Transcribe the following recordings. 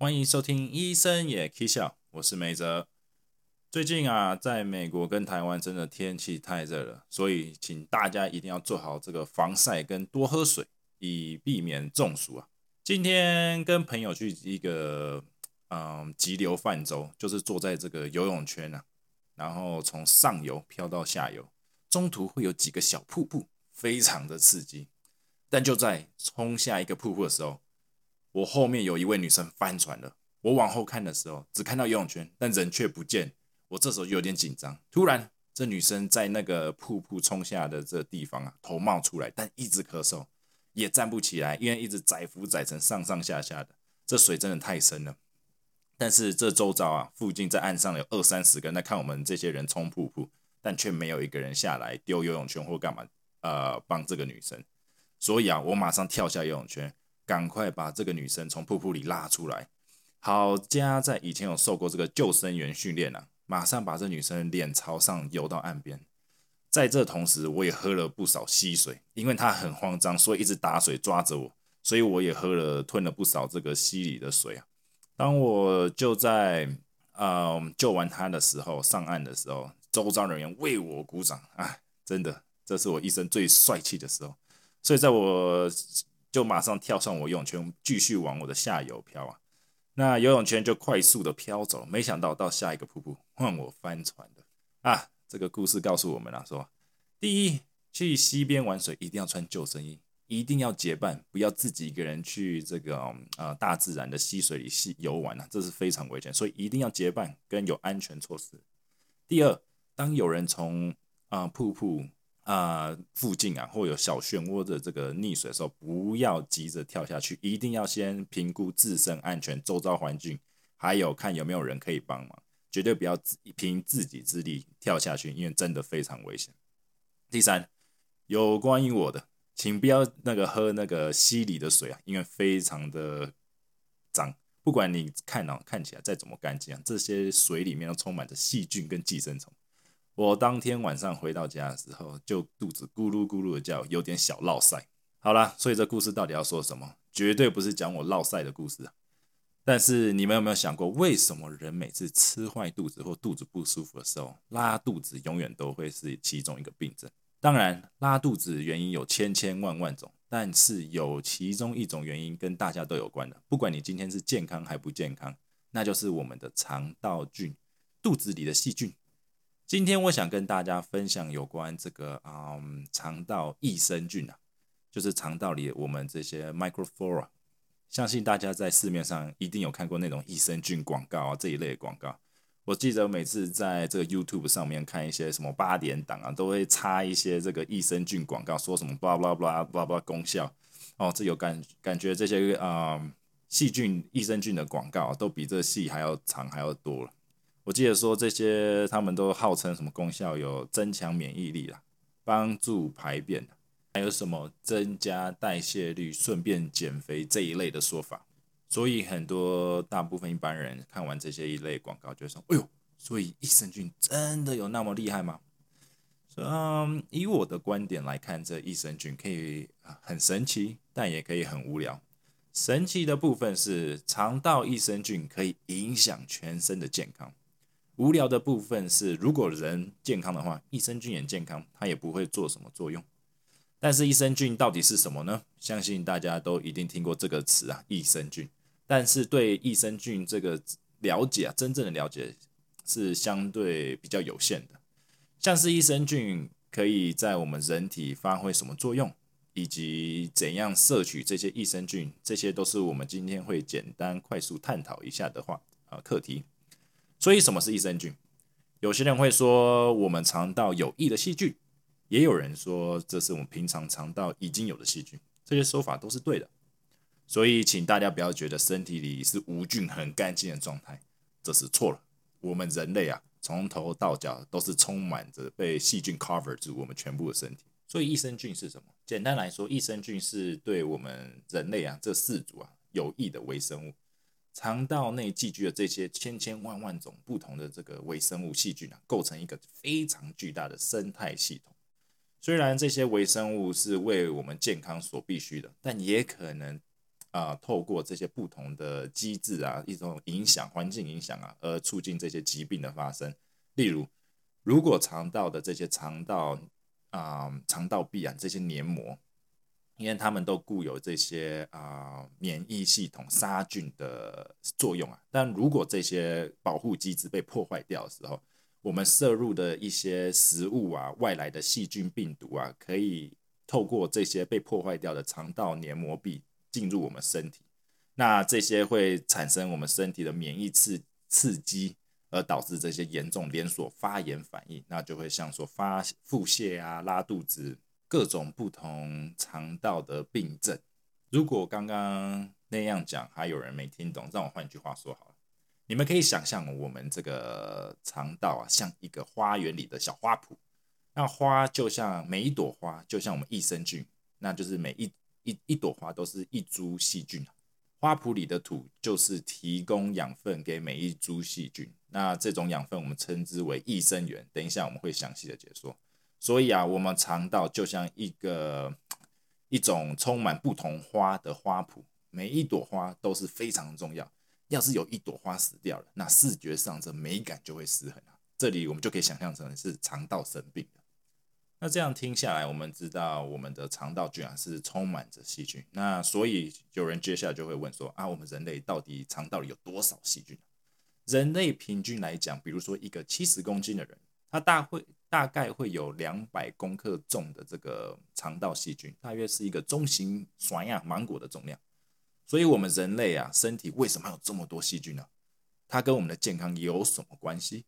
欢迎收听医生也可笑，我是梅泽。最近啊，在美国跟台湾真的天气太热了，所以请大家一定要做好这个防晒跟多喝水，以避免中暑啊。今天跟朋友去一个嗯急流泛舟，就是坐在这个游泳圈啊，然后从上游漂到下游，中途会有几个小瀑布，非常的刺激。但就在冲下一个瀑布的时候，我后面有一位女生翻船了。我往后看的时候，只看到游泳圈，但人却不见。我这时候就有点紧张。突然，这女生在那个瀑布冲下的这地方啊，头冒出来，但一直咳嗽，也站不起来，因为一直载浮载沉，上上下下的。这水真的太深了。但是这周遭啊，附近在岸上有二三十个人在看我们这些人冲瀑布，但却没有一个人下来丢游泳圈或干嘛，呃，帮这个女生。所以啊，我马上跳下游泳圈，赶快把这个女生从瀑布里拉出来。好家在以前有受过这个救生员训练啊，马上把这女生脸朝上游到岸边。在这同时，我也喝了不少溪水，因为她很慌张，所以一直打水抓着我，所以我也喝了吞了不少这个溪里的水啊。当我就在呃救完她的时候，上岸的时候，周遭人员为我鼓掌啊，真的，这是我一生最帅气的时候。所以，在我就马上跳上我游泳圈，继续往我的下游漂啊。那游泳圈就快速的飘走，没想到到下一个瀑布换我翻船的啊。这个故事告诉我们了，说第一，去溪边玩水一定要穿救生衣，一定要结伴，不要自己一个人去这个呃大自然的溪水里戏游玩啊，这是非常危险，所以一定要结伴跟有安全措施。第二，当有人从啊瀑布。啊，附近啊，或有小漩涡的这个溺水的时候，不要急着跳下去，一定要先评估自身安全、周遭环境，还有看有没有人可以帮忙，绝对不要自凭自己之力跳下去，因为真的非常危险。第三，有关于我的，请不要那个喝那个溪里的水啊，因为非常的脏，不管你看到看起来再怎么干净啊，这些水里面都充满着细菌跟寄生虫。我当天晚上回到家的时候，就肚子咕噜咕噜的叫，有点小落塞。好啦，所以这故事到底要说什么？绝对不是讲我落塞的故事啊。但是你们有没有想过，为什么人每次吃坏肚子或肚子不舒服的时候，拉肚子永远都会是其中一个病症？当然，拉肚子原因有千千万万种，但是有其中一种原因跟大家都有关的，不管你今天是健康还不健康，那就是我们的肠道菌，肚子里的细菌。今天我想跟大家分享有关这个啊肠道益生菌啊，就是肠道里我们这些 microflora，相信大家在市面上一定有看过那种益生菌广告啊这一类的广告。我记得每次在这个 YouTube 上面看一些什么八点档啊，都会插一些这个益生菌广告，说什么 blah blah blah blah blah 功效哦，这有感感觉这些啊细菌益生菌的广告都比这戏还要长还要多了。我记得说这些，他们都号称什么功效有增强免疫力啦，帮助排便还有什么增加代谢率，顺便减肥这一类的说法。所以很多大部分一般人看完这些一类广告，就说：“哎呦，所以益生菌真的有那么厉害吗？”嗯，以我的观点来看，这益生菌可以很神奇，但也可以很无聊。神奇的部分是肠道益生菌可以影响全身的健康。无聊的部分是，如果人健康的话，益生菌也健康，它也不会做什么作用。但是益生菌到底是什么呢？相信大家都一定听过这个词啊，益生菌。但是对益生菌这个了解啊，真正的了解是相对比较有限的。像是益生菌可以在我们人体发挥什么作用，以及怎样摄取这些益生菌，这些都是我们今天会简单快速探讨一下的话啊课题。所以什么是益生菌？有些人会说我们肠道有益的细菌，也有人说这是我们平常肠道已经有的细菌，这些说法都是对的。所以请大家不要觉得身体里是无菌很干净的状态，这是错了。我们人类啊，从头到脚都是充满着被细菌 cover 住我们全部的身体。所以益生菌是什么？简单来说，益生菌是对我们人类啊这四组啊有益的微生物。肠道内寄居的这些千千万万种不同的这个微生物细菌啊，构成一个非常巨大的生态系统。虽然这些微生物是为我们健康所必须的，但也可能啊，透过这些不同的机制啊，一种影响环境影响啊，而促进这些疾病的发生。例如，如果肠道的这些肠道啊、肠道壁啊这些黏膜，因为它们都固有这些啊免疫系统杀菌的作用啊，但如果这些保护机制被破坏掉的时候，我们摄入的一些食物啊，外来的细菌、病毒啊，可以透过这些被破坏掉的肠道黏膜壁进入我们身体。那这些会产生我们身体的免疫刺刺激，而导致这些严重连锁发炎反应，那就会像说发腹泻啊、拉肚子，各种不同肠道的病症。如果刚刚那样讲还有人没听懂，让我换句话说好了。你们可以想象我们这个肠道啊，像一个花园里的小花圃。那花就像每一朵花，就像我们益生菌，那就是每一一一朵花都是一株细菌。花圃里的土就是提供养分给每一株细菌。那这种养分我们称之为益生元。等一下我们会详细的解说。所以啊，我们肠道就像一个一种充满不同花的花圃，每一朵花都是非常重要。要是有一朵花死掉了，那视觉上这美感就会失衡啊。这里我们就可以想象成是肠道生病了。那这样听下来，我们知道我们的肠道居然是充满着细菌。那所以有人接下来就会问说啊，我们人类到底肠道里有多少细菌？人类平均来讲，比如说一个七十公斤的人，它大会大概会有两百公克重的这个肠道细菌，大约是一个中型酸亚芒果的重量。所以，我们人类啊，身体为什么有这么多细菌呢？它跟我们的健康有什么关系？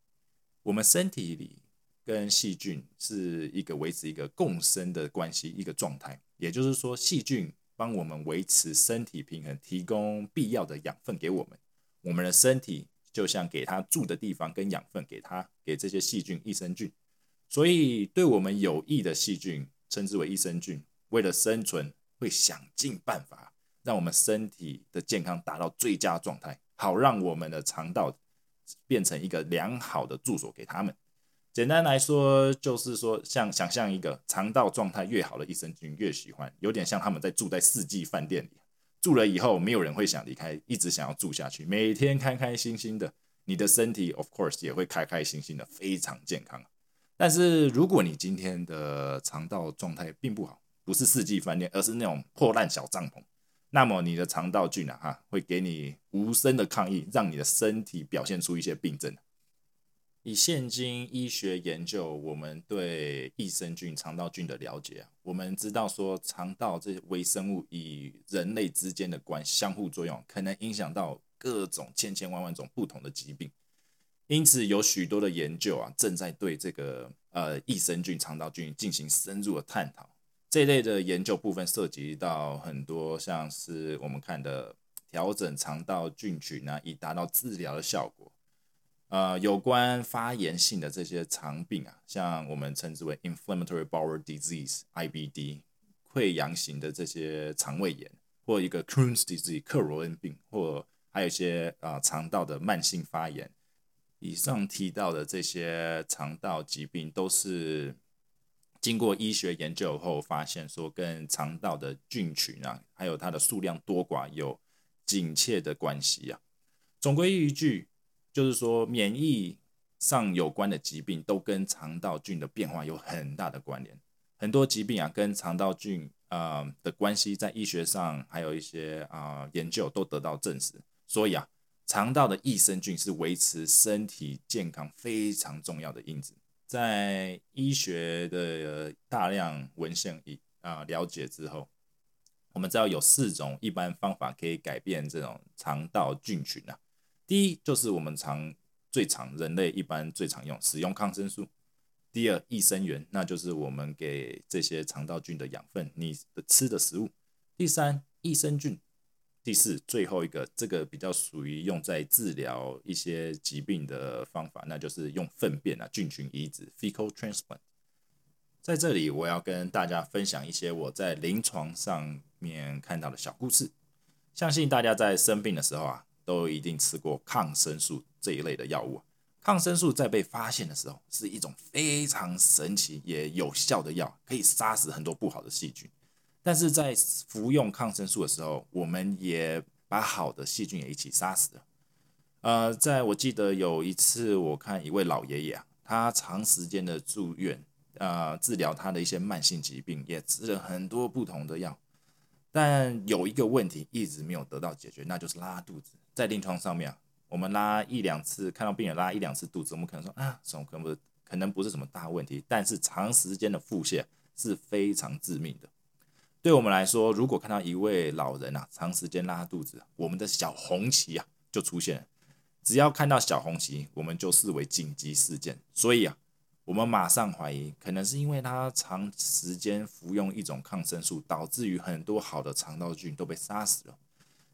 我们身体里跟细菌是一个维持一个共生的关系，一个状态。也就是说，细菌帮我们维持身体平衡，提供必要的养分给我们。我们的身体就像给它住的地方跟养分给它，给这些细菌、益生菌。所以，对我们有益的细菌称之为益生菌。为了生存，会想尽办法。让我们身体的健康达到最佳状态，好让我们的肠道变成一个良好的住所给他们。简单来说，就是说，像想象一个肠道状态越好的益生菌越喜欢，有点像他们在住在四季饭店里，住了以后没有人会想离开，一直想要住下去，每天开开心心的，你的身体 of course 也会开开心心的，非常健康。但是如果你今天的肠道状态并不好，不是四季饭店，而是那种破烂小帐篷。那么你的肠道菌啊，哈，会给你无声的抗议，让你的身体表现出一些病症。以现今医学研究，我们对益生菌、肠道菌的了解啊，我们知道说，肠道这些微生物与人类之间的关相互作用，可能影响到各种千千万万种不同的疾病。因此，有许多的研究啊，正在对这个呃益生菌、肠道菌进行深入的探讨。这类的研究部分涉及到很多，像是我们看的调整肠道菌群啊，以达到治疗的效果。呃，有关发炎性的这些肠病啊，像我们称之为 inflammatory bowel disease（IBD），溃疡型的这些肠胃炎，或一个 Crohn's disease（ 克罗恩病），或还有一些啊肠道的慢性发炎。以上提到的这些肠道疾病都是。经过医学研究后，发现说跟肠道的菌群啊，还有它的数量多寡有紧切的关系啊。总归一句，就是说免疫上有关的疾病都跟肠道菌的变化有很大的关联。很多疾病啊，跟肠道菌啊的关系，在医学上还有一些啊研究都得到证实。所以啊，肠道的益生菌是维持身体健康非常重要的因子。在医学的大量文献以啊了解之后，我们知道有四种一般方法可以改变这种肠道菌群啊。第一就是我们常最常人类一般最常用使用抗生素。第二益生元，那就是我们给这些肠道菌的养分，你的吃的食物。第三益生菌。第四，最后一个，这个比较属于用在治疗一些疾病的方法，那就是用粪便啊，菌群移植 （fecal transplant）。在这里，我要跟大家分享一些我在临床上面看到的小故事。相信大家在生病的时候啊，都一定吃过抗生素这一类的药物。抗生素在被发现的时候，是一种非常神奇也有效的药，可以杀死很多不好的细菌。但是在服用抗生素的时候，我们也把好的细菌也一起杀死了。呃，在我记得有一次，我看一位老爷爷啊，他长时间的住院，呃，治疗他的一些慢性疾病，也吃了很多不同的药，但有一个问题一直没有得到解决，那就是拉肚子。在临床上面啊，我们拉一两次，看到病人拉一两次肚子，我们可能说啊，什么可能不是可能不是什么大问题，但是长时间的腹泻是非常致命的。对我们来说，如果看到一位老人啊，长时间拉肚子，我们的小红旗啊就出现。只要看到小红旗，我们就视为紧急事件。所以啊，我们马上怀疑，可能是因为他长时间服用一种抗生素，导致于很多好的肠道菌都被杀死了，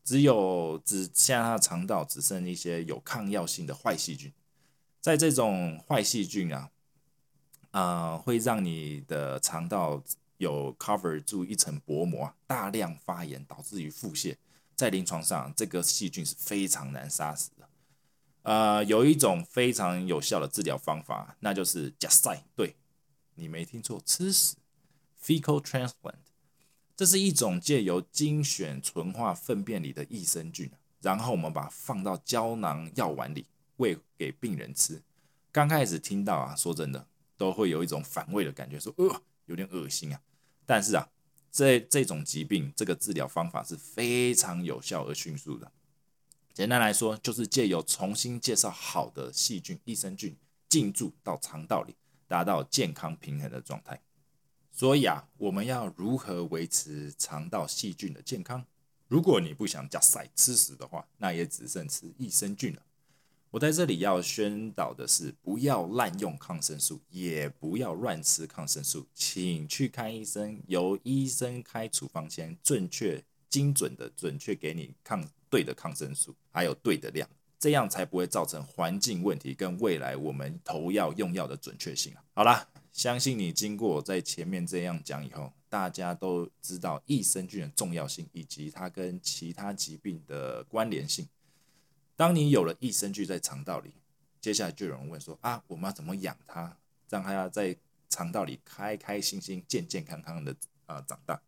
只有只现在他的肠道只剩一些有抗药性的坏细菌。在这种坏细菌啊，啊，会让你的肠道有 cover 住一层薄膜，大量发炎，导致于腹泻。在临床上，这个细菌是非常难杀死的。呃，有一种非常有效的治疗方法，那就是 just 塞。对，你没听错，吃屎，fecal transplant。这是一种借由精选纯化粪便里的益生菌，然后我们把它放到胶囊药丸里喂给病人吃。刚开始听到啊，说真的，都会有一种反胃的感觉，说呃有点恶心啊。但是啊，这这种疾病，这个治疗方法是非常有效而迅速的。简单来说，就是借由重新介绍好的细菌、益生菌进驻到肠道里，达到健康平衡的状态。所以啊，我们要如何维持肠道细菌的健康？如果你不想加塞吃屎的话，那也只剩吃益生菌了。我在这里要宣导的是，不要滥用抗生素，也不要乱吃抗生素，请去看医生，由医生开处方签，正确、精准的准确给你抗。对的抗生素，还有对的量，这样才不会造成环境问题跟未来我们投药用药的准确性啊。好啦，相信你经过我在前面这样讲以后，大家都知道益生菌的重要性以及它跟其他疾病的关联性。当你有了益生菌在肠道里，接下来就有人问说啊，我们要怎么养它，让它在肠道里开开心心、健健康康的啊长大？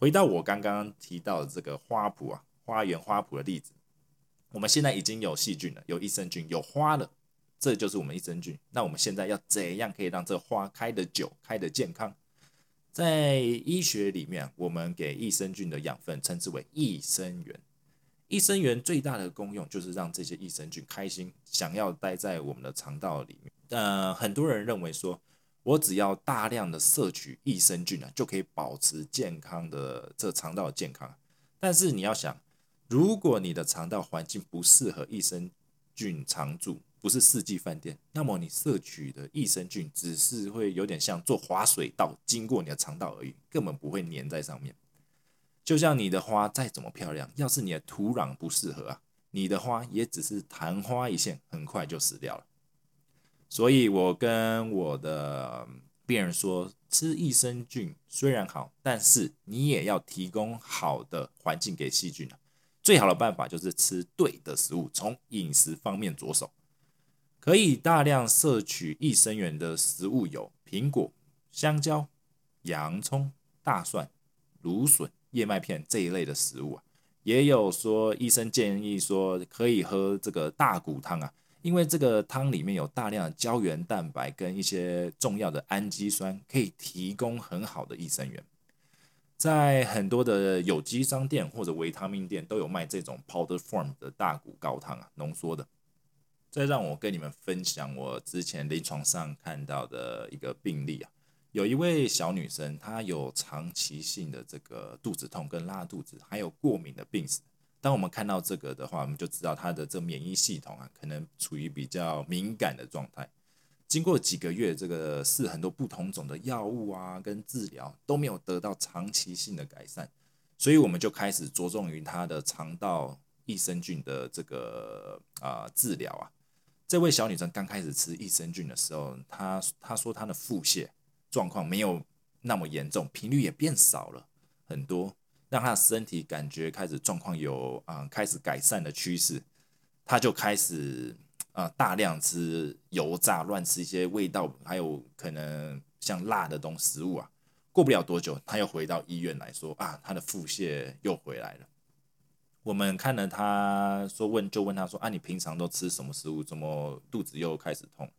回到我刚刚提到的这个花圃啊。花园花圃的例子，我们现在已经有细菌了，有益生菌，有花了，这就是我们益生菌。那我们现在要怎样可以让这花开得久、开得健康？在医学里面，我们给益生菌的养分称之为益生元。益生元最大的功用就是让这些益生菌开心，想要待在我们的肠道里面。呃，很多人认为说，我只要大量的摄取益生菌啊，就可以保持健康的这肠道健康。但是你要想。如果你的肠道环境不适合益生菌常驻，不是四季饭店，那么你摄取的益生菌只是会有点像做滑水道经过你的肠道而已，根本不会粘在上面。就像你的花再怎么漂亮，要是你的土壤不适合啊，你的花也只是昙花一现，很快就死掉了。所以我跟我的病人说，吃益生菌虽然好，但是你也要提供好的环境给细菌啊。最好的办法就是吃对的食物，从饮食方面着手。可以大量摄取益生元的食物有苹果、香蕉、洋葱、大蒜、芦笋、燕麦片这一类的食物啊。也有说医生建议说可以喝这个大骨汤啊，因为这个汤里面有大量的胶原蛋白跟一些重要的氨基酸，可以提供很好的益生元。在很多的有机商店或者维他命店都有卖这种 powder form 的大骨高汤啊，浓缩的。再让我跟你们分享我之前临床上看到的一个病例啊，有一位小女生，她有长期性的这个肚子痛跟拉肚子，还有过敏的病史。当我们看到这个的话，我们就知道她的这免疫系统啊，可能处于比较敏感的状态。经过几个月，这个试很多不同种的药物啊，跟治疗都没有得到长期性的改善，所以我们就开始着重于她的肠道益生菌的这个啊治疗啊。这位小女生刚开始吃益生菌的时候，她她说她的腹泻状况没有那么严重，频率也变少了很多，让她的身体感觉开始状况有啊开始改善的趋势，她就开始。啊，大量吃油炸、乱吃一些味道，还有可能像辣的东食物啊，过不了多久，他又回到医院来说啊，他的腹泻又回来了。我们看了他说问就问他说啊，你平常都吃什么食物？怎么肚子又开始痛？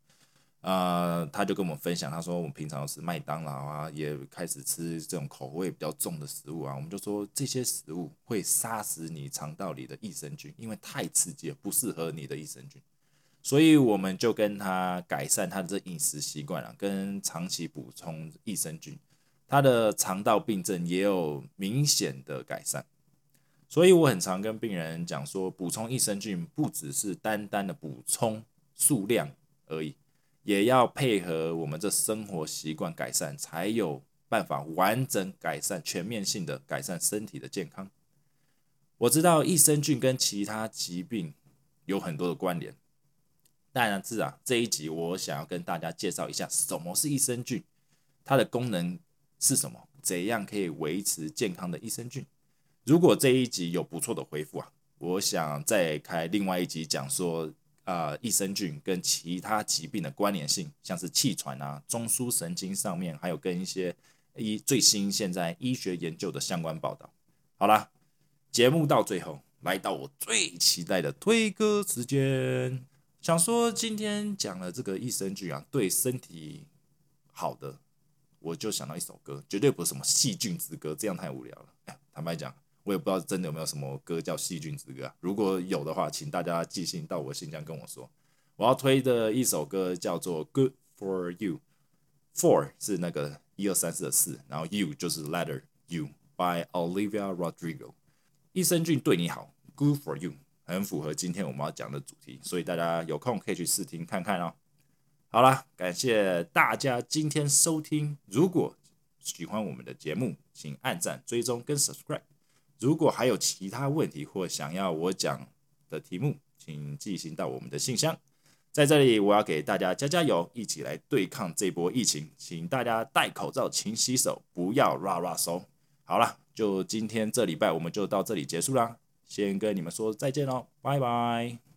啊，他就跟我们分享，他说我们平常吃麦当劳啊，也开始吃这种口味比较重的食物啊。我们就说这些食物会杀死你肠道里的益生菌，因为太刺激了，不适合你的益生菌。所以我们就跟他改善他的这饮食习惯啊，跟长期补充益生菌，他的肠道病症也有明显的改善。所以我很常跟病人讲说，补充益生菌不只是单单的补充数量而已。也要配合我们这生活习惯改善，才有办法完整改善、全面性的改善身体的健康。我知道益生菌跟其他疾病有很多的关联，但是啊，这一集我想要跟大家介绍一下什么是益生菌，它的功能是什么，怎样可以维持健康的益生菌。如果这一集有不错的回复啊，我想再开另外一集讲说。啊，益生菌跟其他疾病的关联性，像是气喘啊、中枢神经上面，还有跟一些医最新现在医学研究的相关报道。好啦，节目到最后来到我最期待的推歌时间，想说今天讲了这个益生菌啊，对身体好的，我就想到一首歌，绝对不是什么细菌之歌，这样太无聊了。哎，坦白讲。我也不知道真的有没有什么歌叫《细菌之歌》？如果有的话，请大家寄信到我信箱跟我说。我要推的一首歌叫做《Good for You》，Four 是那个一二三四的四，然后 You 就是 Letter U by Olivia Rodrigo。益生菌对你好，Good for You，很符合今天我们要讲的主题，所以大家有空可以去试听看看哦。好了，感谢大家今天收听。如果喜欢我们的节目，请按赞、追踪跟 Subscribe。如果还有其他问题或想要我讲的题目，请寄信到我们的信箱。在这里，我要给大家加加油，一起来对抗这波疫情。请大家戴口罩、勤洗手，不要拉拉手。好了，就今天这礼拜，我们就到这里结束啦。先跟你们说再见喽，拜拜。